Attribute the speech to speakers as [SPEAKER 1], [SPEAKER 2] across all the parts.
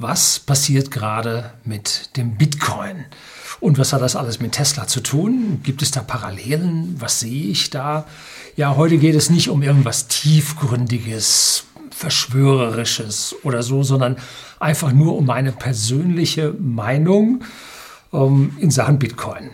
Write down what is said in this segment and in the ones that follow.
[SPEAKER 1] was passiert gerade mit dem Bitcoin? Und was hat das alles mit Tesla zu tun? Gibt es da Parallelen? Was sehe ich da? Ja, heute geht es nicht um irgendwas Tiefgründiges, Verschwörerisches oder so, sondern einfach nur um meine persönliche Meinung ähm, in Sachen Bitcoin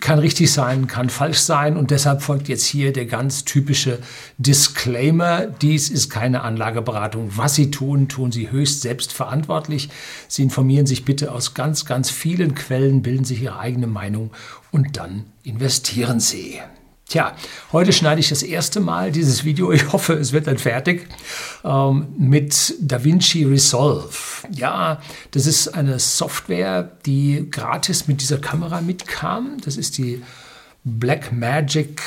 [SPEAKER 1] kann richtig sein, kann falsch sein und deshalb folgt jetzt hier der ganz typische Disclaimer. Dies ist keine Anlageberatung. Was Sie tun, tun Sie höchst selbstverantwortlich. Sie informieren sich bitte aus ganz, ganz vielen Quellen, bilden sich Ihre eigene Meinung und dann investieren Sie. Tja, heute schneide ich das erste Mal dieses Video, ich hoffe, es wird dann fertig, ähm, mit DaVinci Resolve. Ja, das ist eine Software, die gratis mit dieser Kamera mitkam. Das ist die Blackmagic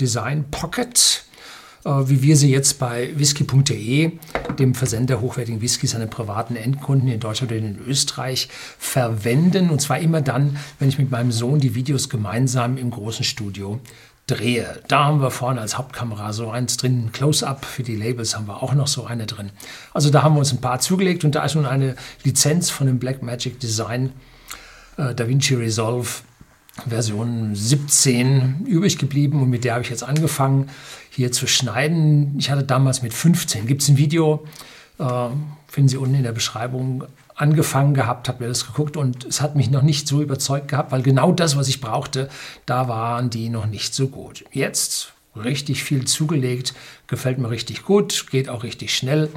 [SPEAKER 1] Design Pocket, äh, wie wir sie jetzt bei whisky.de, dem Versender hochwertigen Whiskys an den privaten Endkunden in Deutschland oder in Österreich, verwenden. Und zwar immer dann, wenn ich mit meinem Sohn die Videos gemeinsam im großen Studio drehe. Da haben wir vorne als Hauptkamera so eins drin, Close-Up für die Labels haben wir auch noch so eine drin. Also da haben wir uns ein paar zugelegt und da ist nun eine Lizenz von dem Blackmagic Design äh, DaVinci Resolve Version 17 übrig geblieben und mit der habe ich jetzt angefangen hier zu schneiden. Ich hatte damals mit 15, gibt es ein Video, äh, finden Sie unten in der Beschreibung, angefangen gehabt, habe mir das geguckt und es hat mich noch nicht so überzeugt gehabt, weil genau das, was ich brauchte, da waren die noch nicht so gut. Jetzt richtig viel zugelegt, gefällt mir richtig gut, geht auch richtig schnell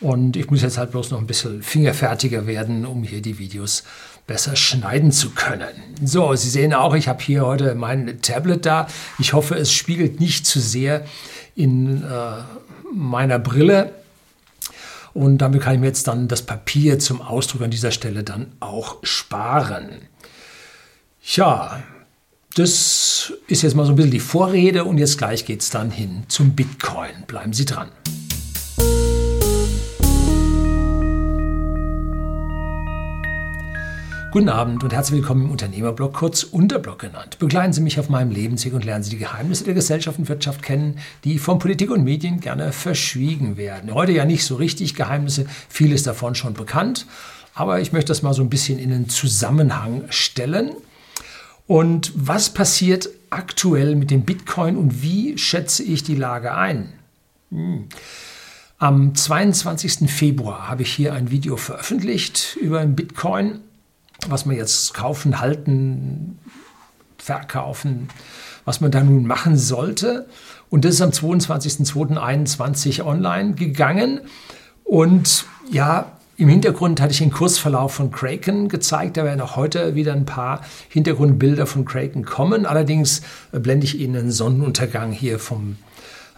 [SPEAKER 1] und ich muss jetzt halt bloß noch ein bisschen fingerfertiger werden, um hier die Videos besser schneiden zu können. So, Sie sehen auch, ich habe hier heute mein Tablet da. Ich hoffe, es spiegelt nicht zu sehr in äh, meiner Brille und damit kann ich mir jetzt dann das Papier zum Ausdruck an dieser Stelle dann auch sparen. Ja, das ist jetzt mal so ein bisschen die Vorrede und jetzt gleich geht es dann hin zum Bitcoin. Bleiben Sie dran. Guten Abend und herzlich willkommen im Unternehmerblog, kurz Unterblog genannt. Begleiten Sie mich auf meinem Lebensweg und lernen Sie die Geheimnisse der Gesellschaft und Wirtschaft kennen, die von Politik und Medien gerne verschwiegen werden. Heute ja nicht so richtig Geheimnisse, vieles davon schon bekannt, aber ich möchte das mal so ein bisschen in den Zusammenhang stellen. Und was passiert aktuell mit dem Bitcoin und wie schätze ich die Lage ein? Hm. Am 22. Februar habe ich hier ein Video veröffentlicht über den Bitcoin was man jetzt kaufen, halten, verkaufen, was man da nun machen sollte. Und das ist am 22.02.21 online gegangen. Und ja, im Hintergrund hatte ich den Kursverlauf von Kraken gezeigt. Da werden auch heute wieder ein paar Hintergrundbilder von Kraken kommen. Allerdings blende ich Ihnen einen Sonnenuntergang hier vom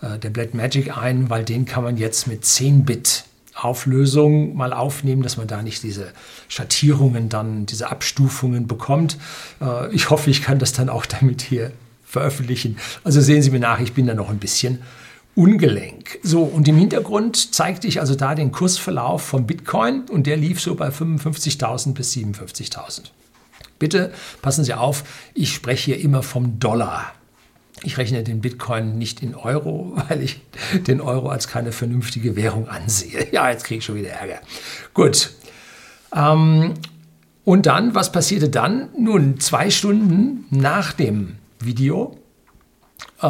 [SPEAKER 1] äh, der Black Magic ein, weil den kann man jetzt mit 10 Bit Auflösung mal aufnehmen, dass man da nicht diese Schattierungen dann, diese Abstufungen bekommt. Äh, ich hoffe, ich kann das dann auch damit hier veröffentlichen. Also sehen Sie mir nach, ich bin da noch ein bisschen ungelenk. So, und im Hintergrund zeigte ich also da den Kursverlauf vom Bitcoin und der lief so bei 55.000 bis 57.000. Bitte passen Sie auf, ich spreche hier immer vom Dollar. Ich rechne den Bitcoin nicht in Euro, weil ich den Euro als keine vernünftige Währung ansehe. Ja, jetzt kriege ich schon wieder Ärger. Gut. Ähm, und dann, was passierte dann? Nun, zwei Stunden nach dem Video, äh,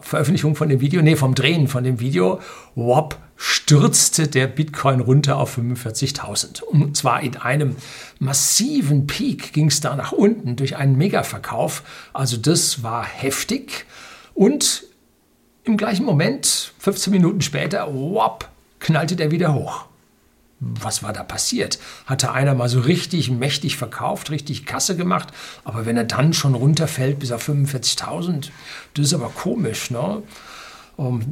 [SPEAKER 1] Veröffentlichung von dem Video, nee, vom Drehen von dem Video, wop, stürzte der Bitcoin runter auf 45.000. Und zwar in einem massiven Peak ging es da nach unten durch einen Mega-Verkauf. Also das war heftig. Und im gleichen Moment, 15 Minuten später, wop, knallte der wieder hoch. Was war da passiert? Hatte einer mal so richtig mächtig verkauft, richtig Kasse gemacht, aber wenn er dann schon runterfällt bis auf 45.000, das ist aber komisch, ne?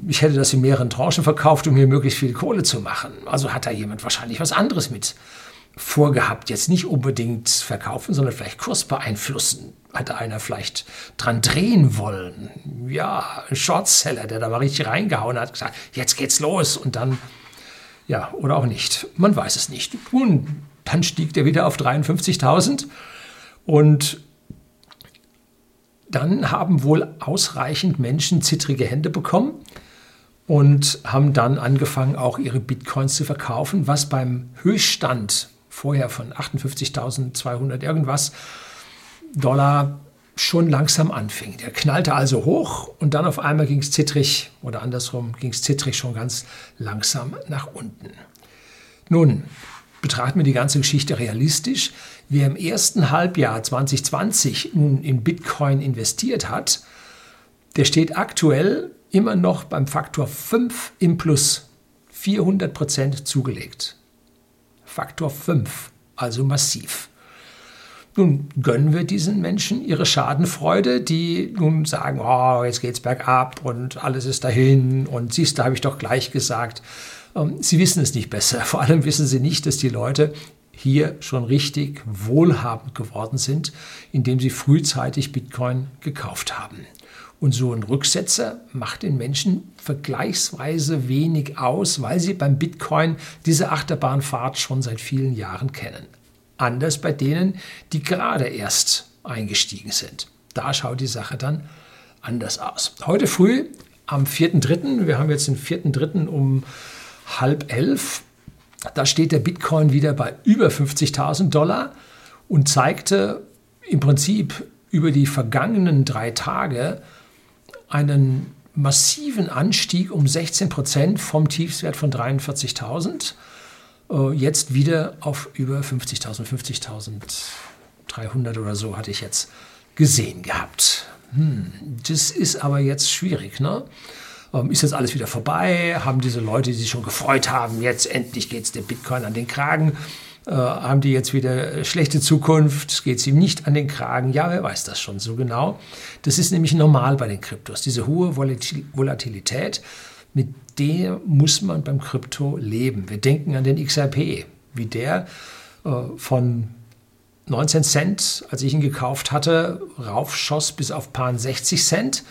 [SPEAKER 1] Ich hätte das in mehreren Tranchen verkauft, um hier möglichst viel Kohle zu machen. Also hat da jemand wahrscheinlich was anderes mit vorgehabt. Jetzt nicht unbedingt verkaufen, sondern vielleicht Kurs beeinflussen. Hat einer vielleicht dran drehen wollen. Ja, ein Shortseller, der da mal richtig reingehauen hat, gesagt, jetzt geht's los. Und dann, ja, oder auch nicht. Man weiß es nicht. Und dann stieg der wieder auf 53.000 und dann haben wohl ausreichend Menschen zittrige Hände bekommen und haben dann angefangen, auch ihre Bitcoins zu verkaufen, was beim Höchststand vorher von 58.200 irgendwas Dollar schon langsam anfing. Der knallte also hoch und dann auf einmal ging es zittrig oder andersrum ging es zittrig schon ganz langsam nach unten. Nun, betrachten wir die ganze Geschichte realistisch. Wer im ersten Halbjahr 2020 nun in Bitcoin investiert hat, der steht aktuell immer noch beim Faktor 5 im Plus. 400 Prozent zugelegt. Faktor 5, also massiv. Nun gönnen wir diesen Menschen ihre Schadenfreude, die nun sagen, oh, jetzt geht's bergab und alles ist dahin und siehst, da habe ich doch gleich gesagt. Ähm, sie wissen es nicht besser. Vor allem wissen sie nicht, dass die Leute hier schon richtig wohlhabend geworden sind, indem sie frühzeitig Bitcoin gekauft haben. Und so ein Rücksetzer macht den Menschen vergleichsweise wenig aus, weil sie beim Bitcoin diese Achterbahnfahrt schon seit vielen Jahren kennen. Anders bei denen, die gerade erst eingestiegen sind. Da schaut die Sache dann anders aus. Heute früh am 4.3., wir haben jetzt den 4.3. um halb elf, da steht der Bitcoin wieder bei über 50.000 Dollar und zeigte im Prinzip über die vergangenen drei Tage einen massiven Anstieg um 16 Prozent vom Tiefswert von 43.000 äh, jetzt wieder auf über 50.000, 50.300 oder so hatte ich jetzt gesehen gehabt. Hm, das ist aber jetzt schwierig, ne? Ähm, ist jetzt alles wieder vorbei? Haben diese Leute, die sich schon gefreut haben, jetzt endlich geht es der Bitcoin an den Kragen? Äh, haben die jetzt wieder schlechte Zukunft? Geht es ihm nicht an den Kragen? Ja, wer weiß das schon so genau. Das ist nämlich normal bei den Kryptos. Diese hohe Volatilität mit der muss man beim Krypto leben. Wir denken an den XRP, wie der äh, von 19 Cent, als ich ihn gekauft hatte, raufschoss bis auf paar 60 Cent.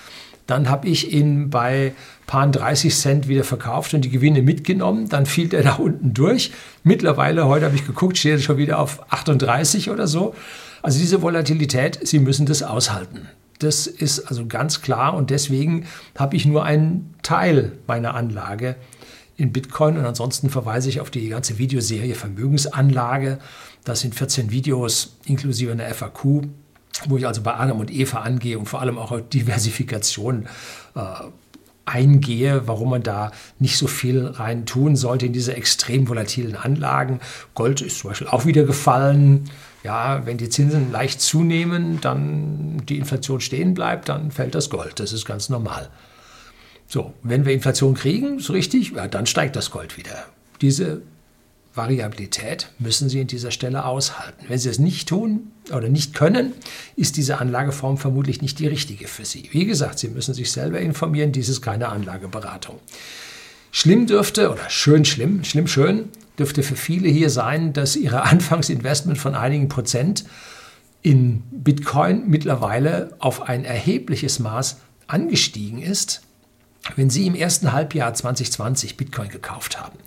[SPEAKER 1] Dann habe ich ihn bei paar 30 Cent wieder verkauft und die Gewinne mitgenommen. Dann fiel der da unten durch. Mittlerweile, heute habe ich geguckt, steht er schon wieder auf 38 oder so. Also diese Volatilität, Sie müssen das aushalten. Das ist also ganz klar und deswegen habe ich nur einen Teil meiner Anlage in Bitcoin und ansonsten verweise ich auf die ganze Videoserie Vermögensanlage. Das sind 14 Videos inklusive einer FAQ, wo ich also bei Adam und Eva angehe und vor allem auch Diversifikation äh, eingehe, warum man da nicht so viel rein tun sollte in diese extrem volatilen Anlagen. Gold ist zum Beispiel auch wieder gefallen. Ja, wenn die Zinsen leicht zunehmen, dann die Inflation stehen bleibt, dann fällt das Gold. Das ist ganz normal. So, wenn wir Inflation kriegen, so richtig, ja, dann steigt das Gold wieder. Diese Variabilität müssen Sie an dieser Stelle aushalten. Wenn Sie es nicht tun oder nicht können, ist diese Anlageform vermutlich nicht die richtige für Sie. Wie gesagt, Sie müssen sich selber informieren, dies ist keine Anlageberatung. Schlimm dürfte, oder schön schlimm, schlimm schön, dürfte für viele hier sein, dass ihre Anfangsinvestment von einigen Prozent in Bitcoin mittlerweile auf ein erhebliches Maß angestiegen ist, wenn Sie im ersten Halbjahr 2020 Bitcoin gekauft haben.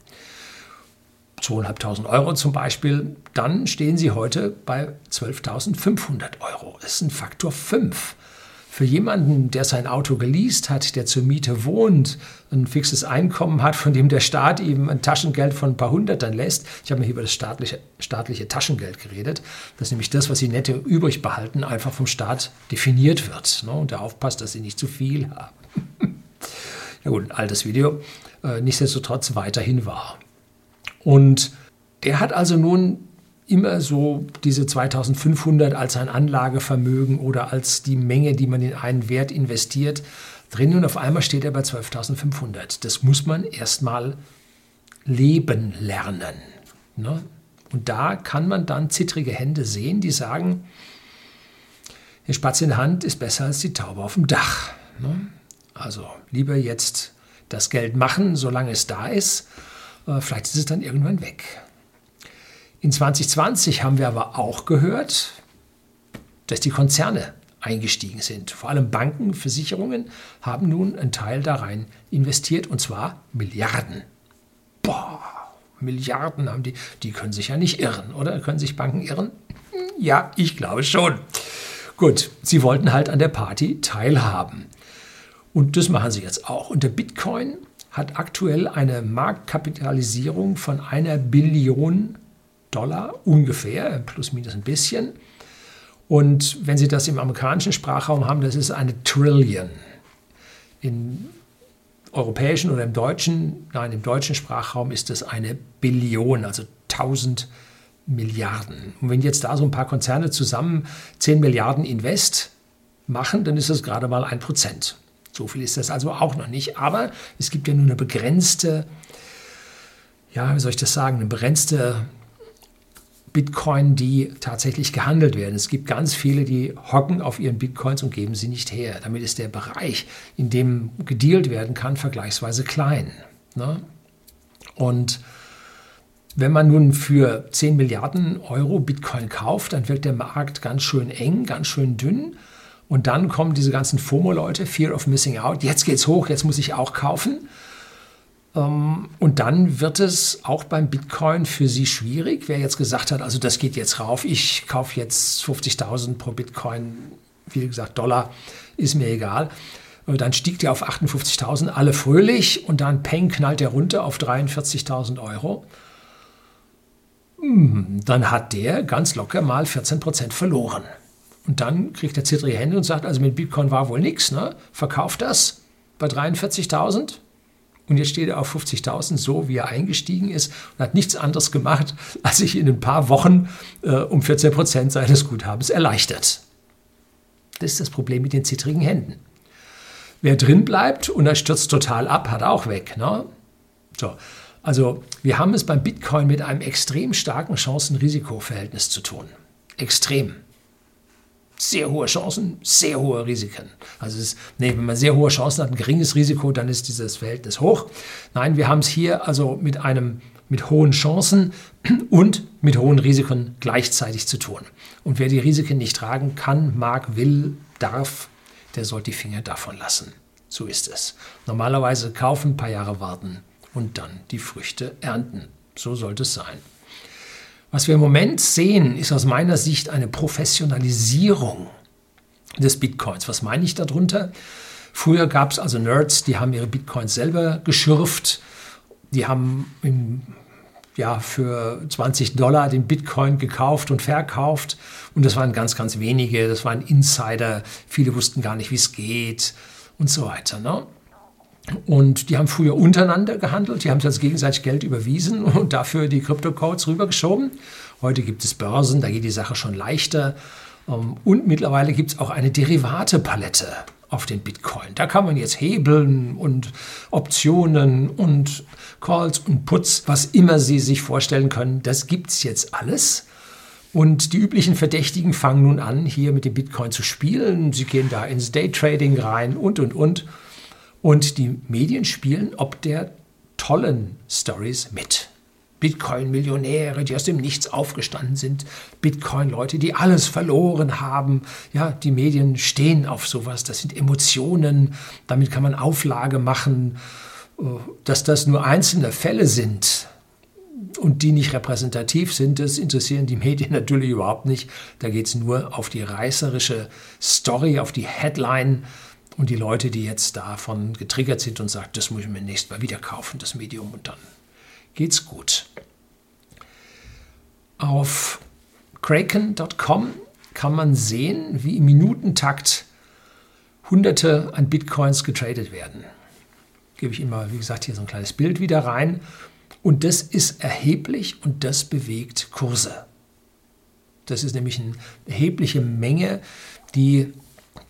[SPEAKER 1] 2.500 Euro zum Beispiel, dann stehen Sie heute bei 12.500 Euro. Das ist ein Faktor 5. Für jemanden, der sein Auto geleast hat, der zur Miete wohnt, ein fixes Einkommen hat, von dem der Staat ihm ein Taschengeld von ein paar Hundertern lässt. Ich habe mir hier über das staatliche, staatliche Taschengeld geredet. Das ist nämlich das, was sie netto übrig behalten, einfach vom Staat definiert wird. Ne, und der aufpasst, dass sie nicht zu viel haben. ja gut, ein altes Video. Äh, nichtsdestotrotz weiterhin wahr. Und der hat also nun immer so diese 2500 als ein Anlagevermögen oder als die Menge, die man in einen Wert investiert, drin und auf einmal steht er bei 12.500. Das muss man erstmal leben lernen. Ne? Und da kann man dann zittrige Hände sehen, die sagen, der Spatz in der Hand ist besser als die Taube auf dem Dach. Ne? Also lieber jetzt das Geld machen, solange es da ist vielleicht ist es dann irgendwann weg. In 2020 haben wir aber auch gehört, dass die Konzerne eingestiegen sind. Vor allem Banken, Versicherungen haben nun einen Teil da rein investiert und zwar Milliarden. Boah, Milliarden haben die. Die können sich ja nicht irren, oder? Können sich Banken irren? Ja, ich glaube schon. Gut, sie wollten halt an der Party teilhaben. Und das machen sie jetzt auch. Und der Bitcoin hat aktuell eine Marktkapitalisierung von einer Billion Dollar ungefähr, plus minus ein bisschen. Und wenn Sie das im amerikanischen Sprachraum haben, das ist eine Trillion. Im europäischen oder im deutschen, nein, im deutschen Sprachraum ist das eine Billion, also 1000 Milliarden. Und wenn jetzt da so ein paar Konzerne zusammen 10 Milliarden Invest machen, dann ist das gerade mal ein Prozent. So viel ist das also auch noch nicht. Aber es gibt ja nur eine begrenzte, ja, wie soll ich das sagen, eine begrenzte Bitcoin, die tatsächlich gehandelt werden. Es gibt ganz viele, die hocken auf ihren Bitcoins und geben sie nicht her. Damit ist der Bereich, in dem gedealt werden kann, vergleichsweise klein. Ne? Und wenn man nun für 10 Milliarden Euro Bitcoin kauft, dann wird der Markt ganz schön eng, ganz schön dünn. Und dann kommen diese ganzen FOMO-Leute, Fear of Missing Out, jetzt geht's hoch, jetzt muss ich auch kaufen. Ähm, und dann wird es auch beim Bitcoin für Sie schwierig. Wer jetzt gesagt hat, also das geht jetzt rauf, ich kaufe jetzt 50.000 pro Bitcoin, wie gesagt, Dollar, ist mir egal. Äh, dann stieg der auf 58.000, alle fröhlich und dann peng knallt der runter auf 43.000 Euro. Hm, dann hat der ganz locker mal 14% verloren. Und dann kriegt er zittrige Hände und sagt, also mit Bitcoin war wohl nichts, ne? verkauft das bei 43.000 und jetzt steht er auf 50.000, so wie er eingestiegen ist und hat nichts anderes gemacht, als sich in ein paar Wochen äh, um 14 Prozent seines Guthabens erleichtert. Das ist das Problem mit den zittrigen Händen. Wer drin bleibt und er stürzt total ab, hat auch weg. Ne? So, also wir haben es beim Bitcoin mit einem extrem starken Chancen-Risiko-Verhältnis zu tun. Extrem sehr hohe Chancen, sehr hohe Risiken. Also ist, nee, wenn man sehr hohe Chancen hat, ein geringes Risiko, dann ist dieses Verhältnis hoch. Nein, wir haben es hier also mit einem mit hohen Chancen und mit hohen Risiken gleichzeitig zu tun. Und wer die Risiken nicht tragen kann, mag, will, darf, der sollte die Finger davon lassen. So ist es. Normalerweise kaufen, ein paar Jahre warten und dann die Früchte ernten. So sollte es sein. Was wir im Moment sehen, ist aus meiner Sicht eine Professionalisierung des Bitcoins. Was meine ich darunter? Früher gab es also Nerds, die haben ihre Bitcoins selber geschürft. Die haben im, ja, für 20 Dollar den Bitcoin gekauft und verkauft. Und das waren ganz, ganz wenige. Das waren Insider. Viele wussten gar nicht, wie es geht und so weiter. Ne? Und die haben früher untereinander gehandelt, die haben sich gegenseitig Geld überwiesen und dafür die Kryptocodes rübergeschoben. Heute gibt es Börsen, da geht die Sache schon leichter. Ähm, und mittlerweile gibt es auch eine Derivate-Palette auf den Bitcoin. Da kann man jetzt hebeln und Optionen und Calls und Puts, was immer Sie sich vorstellen können, das gibt es jetzt alles. Und die üblichen Verdächtigen fangen nun an, hier mit dem Bitcoin zu spielen. Sie gehen da ins Daytrading rein und, und, und. Und die Medien spielen ob der tollen Stories mit. Bitcoin-Millionäre, die aus dem Nichts aufgestanden sind, Bitcoin-Leute, die alles verloren haben. Ja, die Medien stehen auf sowas. Das sind Emotionen. Damit kann man Auflage machen. Äh, dass das nur einzelne Fälle sind und die nicht repräsentativ sind, das interessieren die Medien natürlich überhaupt nicht. Da geht es nur auf die reißerische Story, auf die Headline und die Leute, die jetzt davon getriggert sind und sagen, das muss ich mir nächstes Mal wieder kaufen, das Medium, und dann geht's gut. Auf kraken.com kann man sehen, wie im Minutentakt Hunderte an Bitcoins getradet werden. Gebe ich immer, wie gesagt, hier so ein kleines Bild wieder rein. Und das ist erheblich und das bewegt Kurse. Das ist nämlich eine erhebliche Menge, die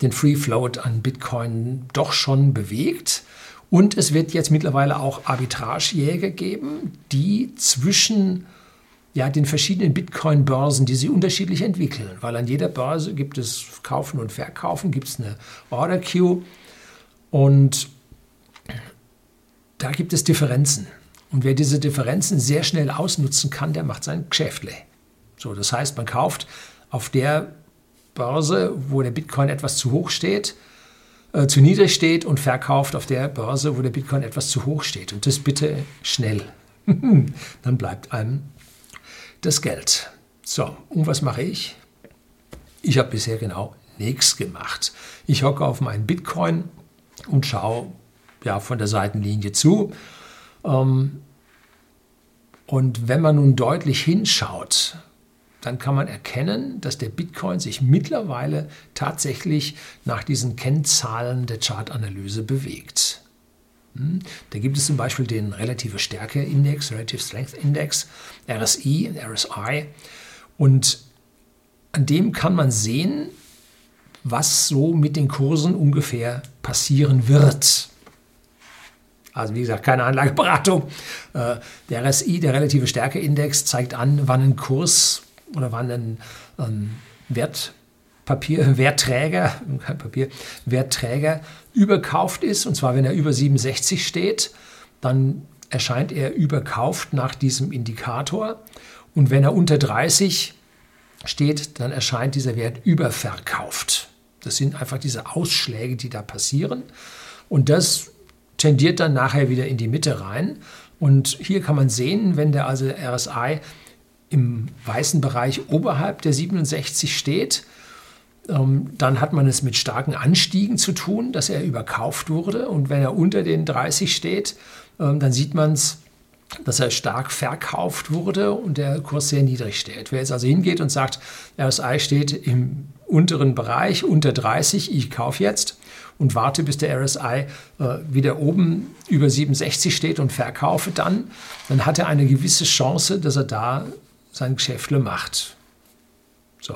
[SPEAKER 1] den Free Float an Bitcoin doch schon bewegt. Und es wird jetzt mittlerweile auch Arbitragejäger geben, die zwischen ja, den verschiedenen Bitcoin-Börsen, die sie unterschiedlich entwickeln. Weil an jeder Börse gibt es Kaufen und Verkaufen, gibt es eine Order Queue und da gibt es Differenzen. Und wer diese Differenzen sehr schnell ausnutzen kann, der macht sein Geschäftle. So, das heißt, man kauft auf der Börse, wo der Bitcoin etwas zu hoch steht, äh, zu niedrig steht und verkauft auf der Börse, wo der Bitcoin etwas zu hoch steht. Und das bitte schnell. Dann bleibt einem das Geld. So, und was mache ich? Ich habe bisher genau nichts gemacht. Ich hocke auf meinen Bitcoin und schaue ja, von der Seitenlinie zu. Ähm, Und wenn man nun deutlich hinschaut, dann kann man erkennen, dass der Bitcoin sich mittlerweile tatsächlich nach diesen Kennzahlen der Chartanalyse bewegt. Hm? Da gibt es zum Beispiel den relative Stärke Index, Relative Strength Index, RSI, RSI. Und an dem kann man sehen, was so mit den Kursen ungefähr passieren wird. Also wie gesagt, keine Anlageberatung. Äh, der RSI, der relative Stärkeindex, zeigt an, wann ein Kurs oder wann ein ähm, Wertpapier, Wertträger, kein Papier, Wertträger überkauft ist. Und zwar, wenn er über 67 steht, dann erscheint er überkauft nach diesem Indikator. Und wenn er unter 30 steht, dann erscheint dieser Wert überverkauft. Das sind einfach diese Ausschläge, die da passieren. Und das tendiert dann nachher wieder in die Mitte rein. Und hier kann man sehen, wenn der also RSI im weißen Bereich oberhalb der 67 steht, ähm, dann hat man es mit starken Anstiegen zu tun, dass er überkauft wurde. Und wenn er unter den 30 steht, ähm, dann sieht man es, dass er stark verkauft wurde und der Kurs sehr niedrig steht. Wer jetzt also hingeht und sagt, RSI steht im unteren Bereich unter 30, ich kaufe jetzt, und warte, bis der RSI äh, wieder oben über 67 steht und verkaufe dann, dann hat er eine gewisse Chance, dass er da sein Geschäftle macht. So.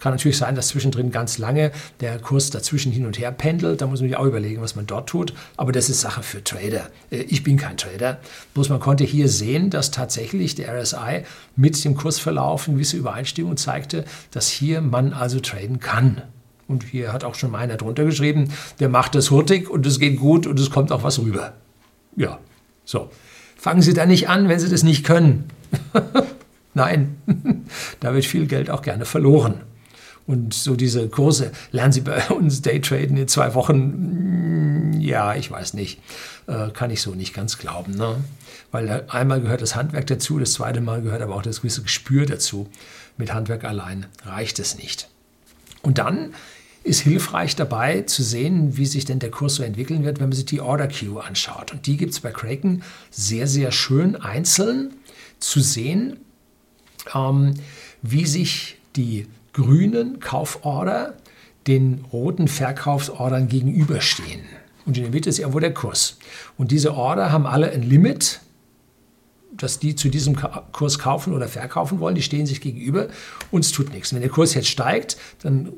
[SPEAKER 1] Kann natürlich sein, dass zwischendrin ganz lange der Kurs dazwischen hin und her pendelt. Da muss man sich auch überlegen, was man dort tut. Aber das ist Sache für Trader. Äh, ich bin kein Trader. Bloß man konnte hier sehen, dass tatsächlich der RSI mit dem Kursverlauf eine gewisse Übereinstimmung zeigte, dass hier man also traden kann. Und hier hat auch schon meiner drunter geschrieben, der macht das hurtig und es geht gut und es kommt auch was rüber. Ja, so. Fangen Sie da nicht an, wenn Sie das nicht können. Nein, da wird viel Geld auch gerne verloren. Und so diese Kurse, lernen Sie bei uns Daytraden in zwei Wochen, mm, ja, ich weiß nicht, äh, kann ich so nicht ganz glauben. Ne? Weil einmal gehört das Handwerk dazu, das zweite Mal gehört aber auch das gewisse Gespür dazu. Mit Handwerk allein reicht es nicht. Und dann ist hilfreich dabei zu sehen, wie sich denn der Kurs so entwickeln wird, wenn man sich die Order Queue anschaut. Und die gibt es bei Kraken sehr, sehr schön einzeln zu sehen, ähm, wie sich die grünen Kauforder den roten Verkaufsordern gegenüberstehen. Und in der Mitte ist irgendwo der Kurs. Und diese Order haben alle ein Limit, dass die zu diesem Kurs kaufen oder verkaufen wollen. Die stehen sich gegenüber und es tut nichts. Wenn der Kurs jetzt steigt, dann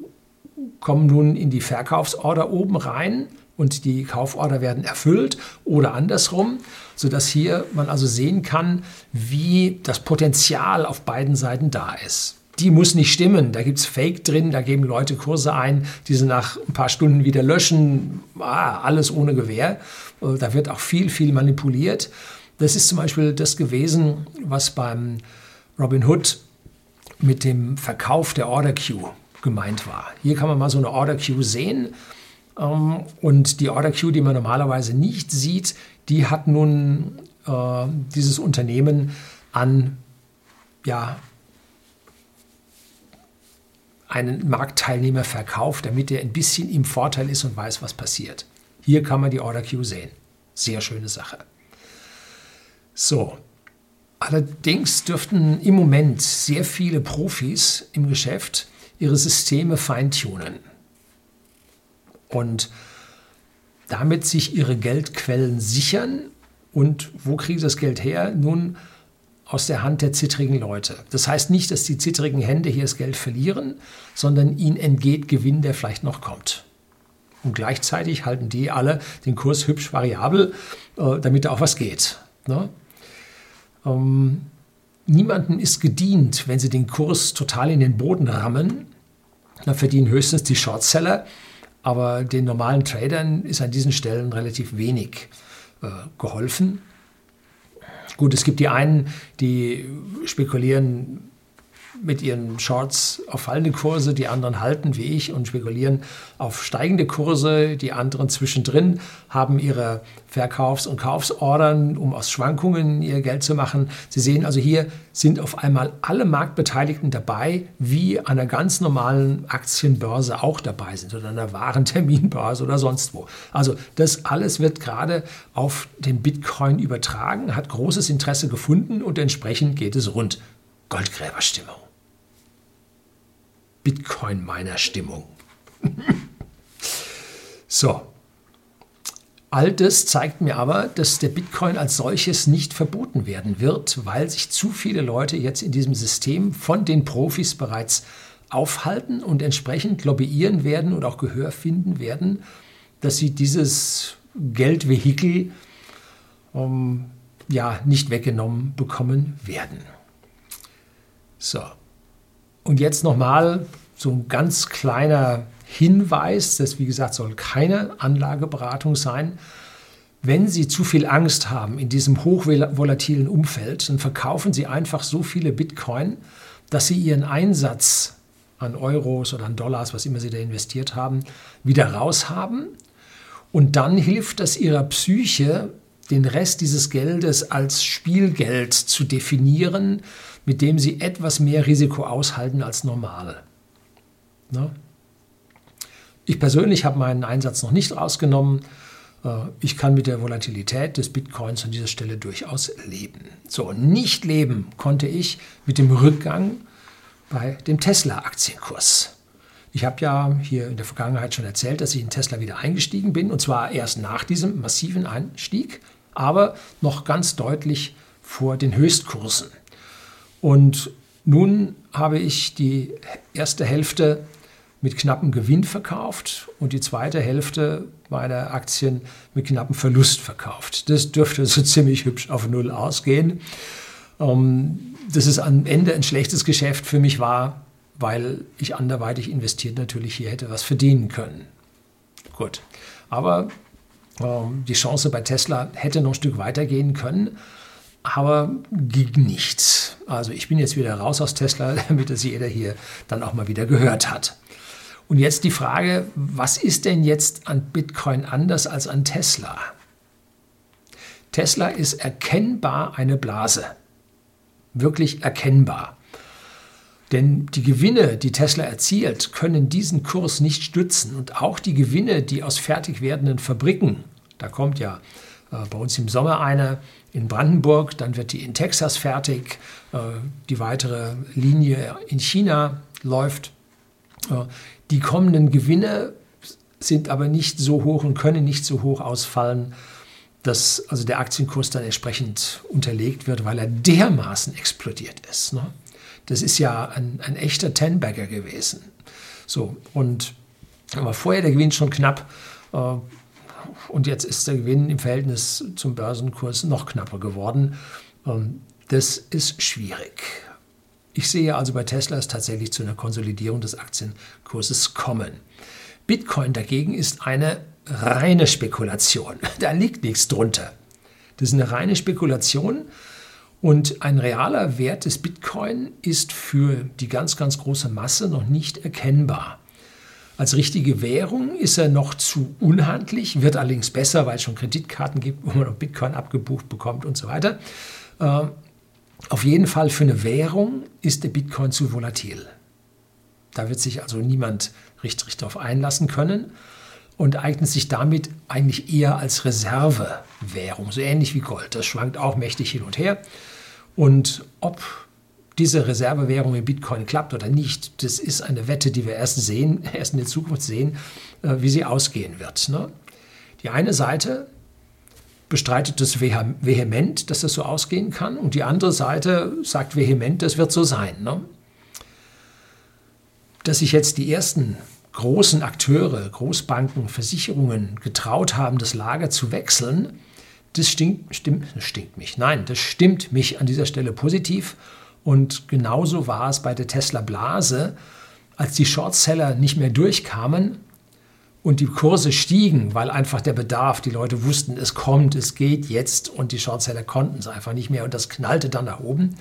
[SPEAKER 1] kommen nun in die Verkaufsorder oben rein und die Kauforder werden erfüllt oder andersrum, sodass hier man also sehen kann, wie das Potenzial auf beiden Seiten da ist. Die muss nicht stimmen. Da gibt es Fake drin, da geben Leute Kurse ein, die sie nach ein paar Stunden wieder löschen. Ah, alles ohne Gewehr. Äh, da wird auch viel, viel manipuliert. Das ist zum Beispiel das gewesen, was beim Robin Hood mit dem Verkauf der Order Queue gemeint war. Hier kann man mal so eine Order Queue sehen. Ähm, und die Order Queue, die man normalerweise nicht sieht, die hat nun äh, dieses Unternehmen an ja, einen Marktteilnehmer verkauft, damit er ein bisschen im Vorteil ist und weiß, was passiert. Hier kann man die Order Queue sehen. Sehr schöne Sache. So, allerdings dürften im Moment sehr viele Profis im Geschäft ihre Systeme feintunen und damit sich ihre Geldquellen sichern. Und wo kriegen sie das Geld her? Nun aus der Hand der zittrigen Leute. Das heißt nicht, dass die zittrigen Hände hier das Geld verlieren, sondern ihnen entgeht Gewinn, der vielleicht noch kommt. Und gleichzeitig halten die alle den Kurs hübsch variabel, äh, damit da auch was geht. Ne? Ähm, niemandem ist gedient, wenn sie den Kurs total in den Boden rammen. Da verdienen höchstens die Shortseller, aber den normalen Tradern ist an diesen Stellen relativ wenig äh, geholfen. Gut, es gibt die einen, die spekulieren mit ihren Shorts auf fallende Kurse, die anderen halten wie ich und spekulieren auf steigende Kurse. Die anderen zwischendrin haben ihre Verkaufs- und Kaufsordern, um aus Schwankungen ihr Geld zu machen. Sie sehen also hier sind auf einmal alle Marktbeteiligten dabei, wie an einer ganz normalen Aktienbörse auch dabei sind oder einer Warenterminbörse oder sonst wo. Also das alles wird gerade auf den Bitcoin übertragen, hat großes Interesse gefunden und entsprechend geht es rund. Goldgräberstimmung. Bitcoin-Miner-Stimmung. so. All das zeigt mir aber, dass der Bitcoin als solches nicht verboten werden wird, weil sich zu viele Leute jetzt in diesem System von den Profis bereits aufhalten und entsprechend lobbyieren werden und auch Gehör finden werden, dass sie dieses Geldvehikel ähm, ja, nicht weggenommen bekommen werden. So. Und jetzt nochmal so ein ganz kleiner Hinweis, das wie gesagt soll keine Anlageberatung sein. Wenn Sie zu viel Angst haben in diesem hochvolatilen Umfeld, dann verkaufen Sie einfach so viele Bitcoin, dass Sie Ihren Einsatz an Euros oder an Dollars, was immer Sie da investiert haben, wieder raushaben. Und dann hilft das Ihrer Psyche, den Rest dieses Geldes als Spielgeld zu definieren, mit dem Sie etwas mehr Risiko aushalten als normal. Ne? Ich persönlich habe meinen Einsatz noch nicht rausgenommen. Äh, ich kann mit der Volatilität des Bitcoins an dieser Stelle durchaus leben. So, nicht leben konnte ich mit dem Rückgang bei dem Tesla-Aktienkurs. Ich habe ja hier in der Vergangenheit schon erzählt, dass ich in Tesla wieder eingestiegen bin, und zwar erst nach diesem massiven Einstieg, aber noch ganz deutlich vor den Höchstkursen. Und nun habe ich die erste Hälfte mit knappem Gewinn verkauft und die zweite Hälfte meiner Aktien mit knappem Verlust verkauft. Das dürfte so ziemlich hübsch auf Null ausgehen. Ähm, dass es am Ende ein schlechtes Geschäft für mich war, weil ich anderweitig investiert natürlich hier hätte was verdienen können. Gut, aber ähm, die Chance bei Tesla hätte noch ein Stück weitergehen können, aber ging nichts. Also ich bin jetzt wieder raus aus Tesla, damit das jeder hier dann auch mal wieder gehört hat. Und jetzt die Frage, was ist denn jetzt an Bitcoin anders als an Tesla? Tesla ist erkennbar eine Blase. Wirklich erkennbar. Denn die Gewinne, die Tesla erzielt, können diesen Kurs nicht stützen. Und auch die Gewinne, die aus fertig werdenden Fabriken, da kommt ja äh, bei uns im Sommer eine in Brandenburg, dann wird die in Texas fertig, äh, die weitere Linie in China läuft. Äh, die kommenden Gewinne sind aber nicht so hoch und können nicht so hoch ausfallen, dass also der Aktienkurs dann entsprechend unterlegt wird, weil er dermaßen explodiert ist. Ne? Das ist ja ein, ein echter Ten-Bagger gewesen. So, und aber vorher der Gewinn schon knapp äh, und jetzt ist der Gewinn im Verhältnis zum Börsenkurs noch knapper geworden. Ähm, das ist schwierig. Ich sehe also bei Tesla es tatsächlich zu einer Konsolidierung des Aktienkurses kommen. Bitcoin dagegen ist eine reine Spekulation. Da liegt nichts drunter. Das ist eine reine Spekulation und ein realer Wert des Bitcoin ist für die ganz, ganz große Masse noch nicht erkennbar. Als richtige Währung ist er noch zu unhandlich, wird allerdings besser, weil es schon Kreditkarten gibt, wo man noch Bitcoin abgebucht bekommt und so weiter. Äh, auf jeden Fall für eine Währung ist der Bitcoin zu volatil. Da wird sich also niemand richtig darauf einlassen können und eignet sich damit eigentlich eher als Reservewährung, so ähnlich wie Gold. Das schwankt auch mächtig hin und her. Und ob diese Reservewährung in Bitcoin klappt oder nicht, das ist eine Wette, die wir erst sehen, erst in der Zukunft sehen, äh, wie sie ausgehen wird. Ne? Die eine Seite bestreitet das vehement, dass das so ausgehen kann. Und die andere Seite sagt vehement, das wird so sein. Ne? Dass sich jetzt die ersten großen Akteure, Großbanken, Versicherungen getraut haben, das Lager zu wechseln, das stinkt, stimmt, stinkt mich. Nein, das stimmt mich an dieser Stelle positiv. Und genauso war es bei der Tesla Blase, als die Shortseller nicht mehr durchkamen, und die Kurse stiegen, weil einfach der Bedarf, die Leute wussten, es kommt, es geht jetzt und die Shortseller konnten es einfach nicht mehr und das knallte dann nach oben.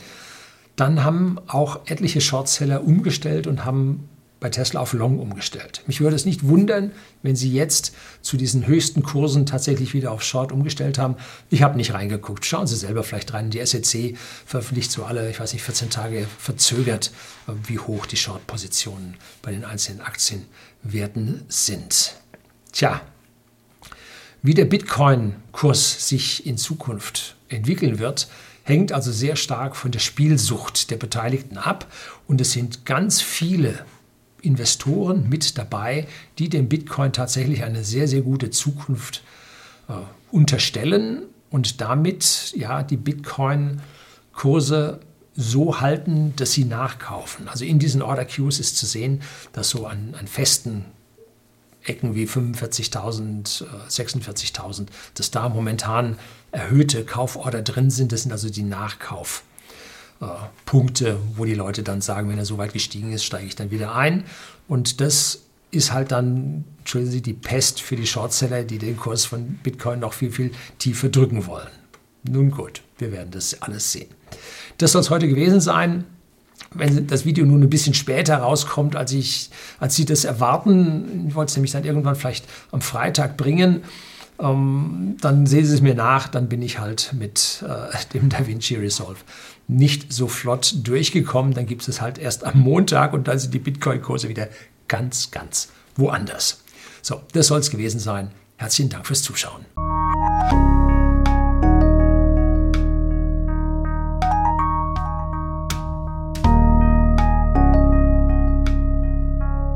[SPEAKER 1] dann haben auch etliche Shortseller umgestellt und haben bei Tesla auf Long umgestellt. Mich würde es nicht wundern, wenn Sie jetzt zu diesen höchsten Kursen tatsächlich wieder auf Short umgestellt haben. Ich habe nicht reingeguckt. Schauen Sie selber vielleicht rein. Die SEC veröffentlicht so alle, ich weiß nicht, 14 Tage verzögert, wie hoch die Short-Positionen bei den einzelnen Aktienwerten sind. Tja, wie der Bitcoin-Kurs sich in Zukunft entwickeln wird, hängt also sehr stark von der Spielsucht der Beteiligten ab. Und es sind ganz viele Investoren mit dabei, die dem Bitcoin tatsächlich eine sehr, sehr gute Zukunft äh, unterstellen und damit ja die Bitcoin-Kurse so halten, dass sie nachkaufen. Also in diesen Order Queues ist zu sehen, dass so an, an festen Ecken wie 45.000, 46.000, äh, dass da momentan erhöhte Kauforder drin sind. Das sind also die Nachkauf. Äh, Punkte, wo die Leute dann sagen, wenn er so weit gestiegen ist, steige ich dann wieder ein. Und das ist halt dann, entschuldigen Sie, die Pest für die Shortseller, die den Kurs von Bitcoin noch viel, viel tiefer drücken wollen. Nun gut, wir werden das alles sehen. Das soll es heute gewesen sein. Wenn das Video nun ein bisschen später rauskommt, als, ich, als Sie das erwarten, ich wollte es nämlich dann irgendwann vielleicht am Freitag bringen, ähm, dann sehen Sie es mir nach, dann bin ich halt mit äh, dem DaVinci Resolve nicht so flott durchgekommen. Dann gibt es halt erst am Montag und dann sind die Bitcoin-Kurse wieder ganz, ganz woanders. So, das soll es gewesen sein. Herzlichen Dank fürs Zuschauen.